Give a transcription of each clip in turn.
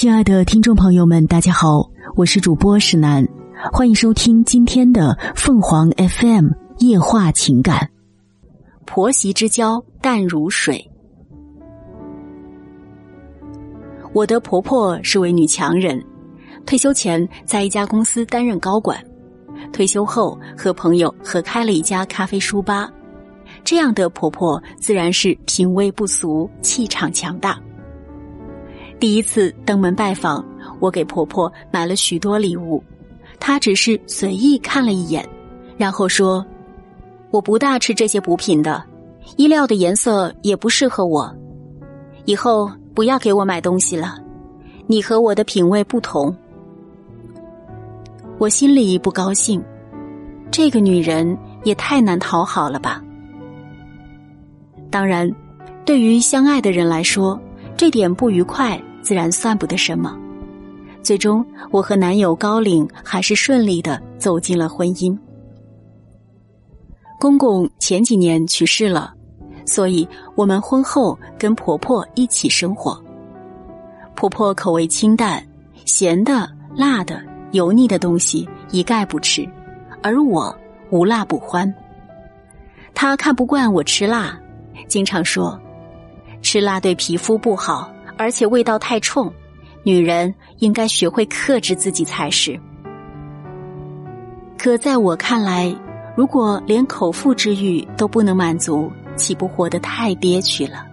亲爱的听众朋友们，大家好，我是主播石楠，欢迎收听今天的凤凰 FM 夜话情感。婆媳之交淡如水。我的婆婆是位女强人，退休前在一家公司担任高管，退休后和朋友合开了一家咖啡书吧。这样的婆婆自然是品味不俗，气场强大。第一次登门拜访，我给婆婆买了许多礼物，她只是随意看了一眼，然后说：“我不大吃这些补品的，衣料的颜色也不适合我，以后不要给我买东西了。你和我的品味不同。”我心里不高兴，这个女人也太难讨好了吧。当然，对于相爱的人来说，这点不愉快。自然算不得什么。最终，我和男友高岭还是顺利的走进了婚姻。公公前几年去世了，所以我们婚后跟婆婆一起生活。婆婆口味清淡，咸的、辣的、油腻的东西一概不吃，而我无辣不欢。她看不惯我吃辣，经常说吃辣对皮肤不好。而且味道太冲，女人应该学会克制自己才是。可在我看来，如果连口腹之欲都不能满足，岂不活得太憋屈了？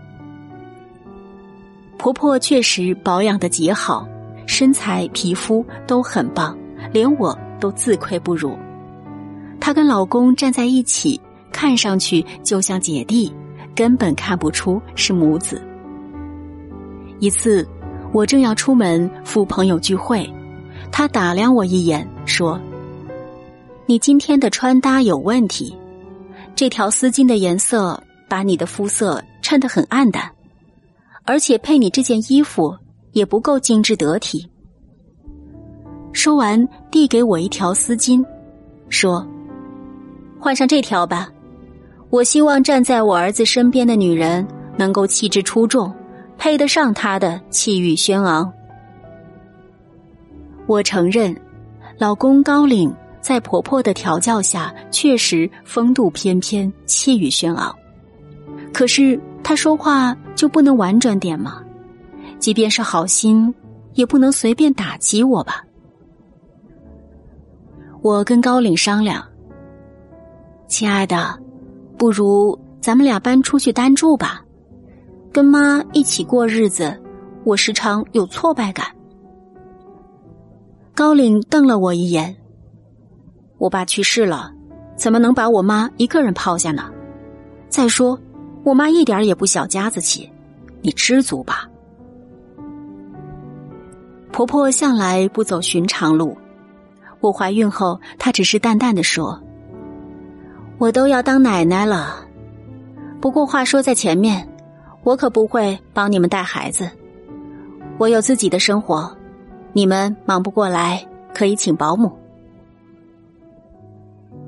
婆婆确实保养的极好，身材、皮肤都很棒，连我都自愧不如。她跟老公站在一起，看上去就像姐弟，根本看不出是母子。一次，我正要出门赴朋友聚会，他打量我一眼，说：“你今天的穿搭有问题，这条丝巾的颜色把你的肤色衬得很暗淡，而且配你这件衣服也不够精致得体。”说完，递给我一条丝巾，说：“换上这条吧。我希望站在我儿子身边的女人能够气质出众。”配得上她的气宇轩昂。我承认，老公高岭在婆婆的调教下确实风度翩翩、气宇轩昂。可是他说话就不能婉转点吗？即便是好心，也不能随便打击我吧？我跟高岭商量，亲爱的，不如咱们俩搬出去单住吧。跟妈一起过日子，我时常有挫败感。高岭瞪了我一眼。我爸去世了，怎么能把我妈一个人抛下呢？再说，我妈一点也不小家子气，你知足吧。婆婆向来不走寻常路，我怀孕后，她只是淡淡的说：“我都要当奶奶了。”不过话说在前面。我可不会帮你们带孩子，我有自己的生活，你们忙不过来，可以请保姆。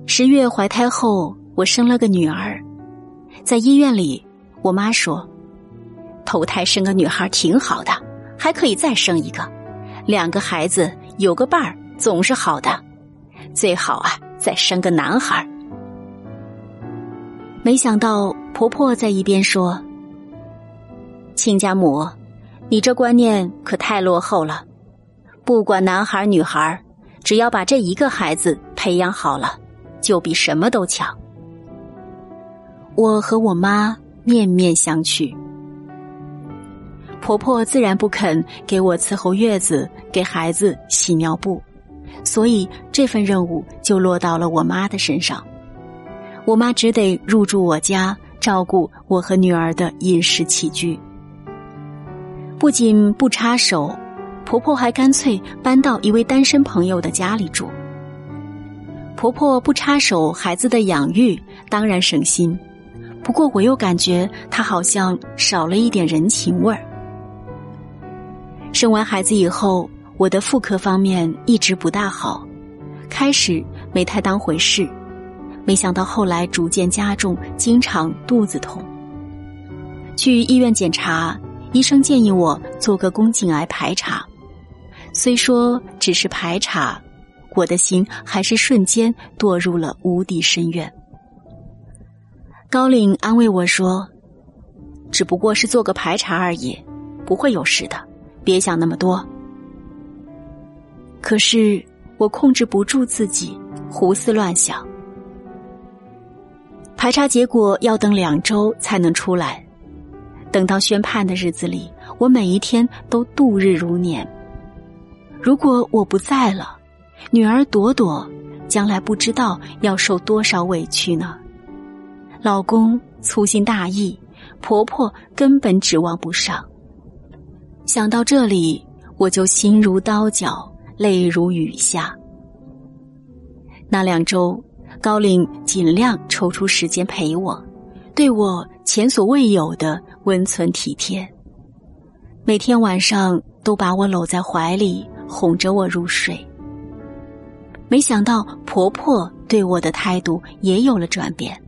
十月怀胎后，我生了个女儿，在医院里，我妈说，头胎生个女孩挺好的，还可以再生一个，两个孩子有个伴儿总是好的，最好啊再生个男孩。没想到婆婆在一边说。亲家母，你这观念可太落后了。不管男孩女孩，只要把这一个孩子培养好了，就比什么都强。我和我妈面面相觑，婆婆自然不肯给我伺候月子，给孩子洗尿布，所以这份任务就落到了我妈的身上。我妈只得入住我家，照顾我和女儿的饮食起居。不仅不插手，婆婆还干脆搬到一位单身朋友的家里住。婆婆不插手孩子的养育，当然省心，不过我又感觉她好像少了一点人情味儿。生完孩子以后，我的妇科方面一直不大好，开始没太当回事，没想到后来逐渐加重，经常肚子痛，去医院检查。医生建议我做个宫颈癌排查，虽说只是排查，我的心还是瞬间堕入了无底深渊。高岭安慰我说：“只不过是做个排查而已，不会有事的，别想那么多。”可是我控制不住自己，胡思乱想。排查结果要等两周才能出来，等到宣判的日子里，我每一天都度日如年。如果我不在了，女儿朵朵将来不知道要受多少委屈呢？老公粗心大意，婆婆根本指望不上。想到这里，我就心如刀绞，泪如雨下。那两周，高岭尽量抽出时间陪我，对我前所未有的温存体贴。每天晚上都把我搂在怀里，哄着我入睡。没想到婆婆对我的态度也有了转变。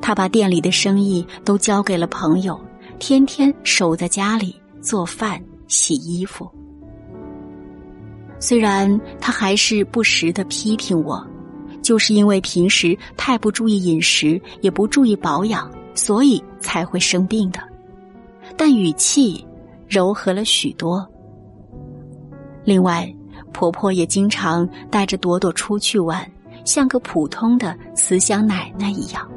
她把店里的生意都交给了朋友，天天守在家里做饭、洗衣服。虽然他还是不时的批评我，就是因为平时太不注意饮食，也不注意保养，所以才会生病的。但语气柔和了许多。另外，婆婆也经常带着朵朵出去玩，像个普通的慈祥奶奶一样。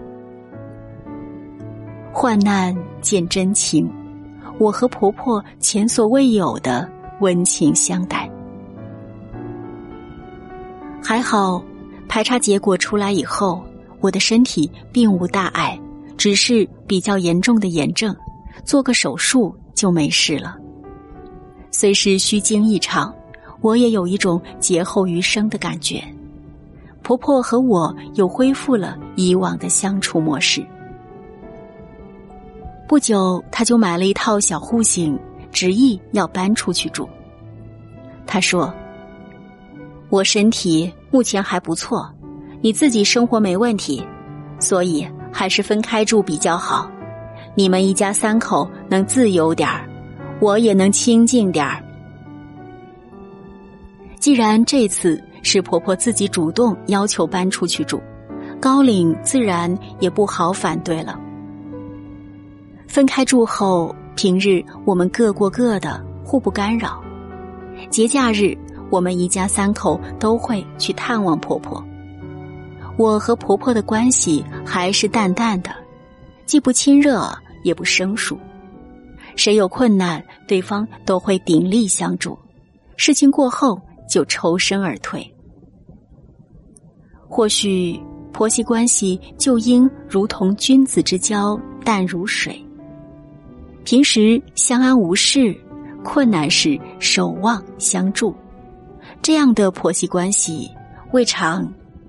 患难见真情，我和婆婆前所未有的温情相待。还好，排查结果出来以后，我的身体并无大碍，只是比较严重的炎症，做个手术就没事了。虽是虚惊一场，我也有一种劫后余生的感觉。婆婆和我又恢复了以往的相处模式。不久，她就买了一套小户型，执意要搬出去住。她说：“我身体目前还不错，你自己生活没问题，所以还是分开住比较好。你们一家三口能自由点儿，我也能清静点儿。既然这次是婆婆自己主动要求搬出去住，高岭自然也不好反对了。”分开住后，平日我们各过各的，互不干扰。节假日，我们一家三口都会去探望婆婆。我和婆婆的关系还是淡淡的，既不亲热，也不生疏。谁有困难，对方都会鼎力相助。事情过后，就抽身而退。或许婆媳关系就应如同君子之交，淡如水。平时相安无事，困难时守望相助，这样的婆媳关系未尝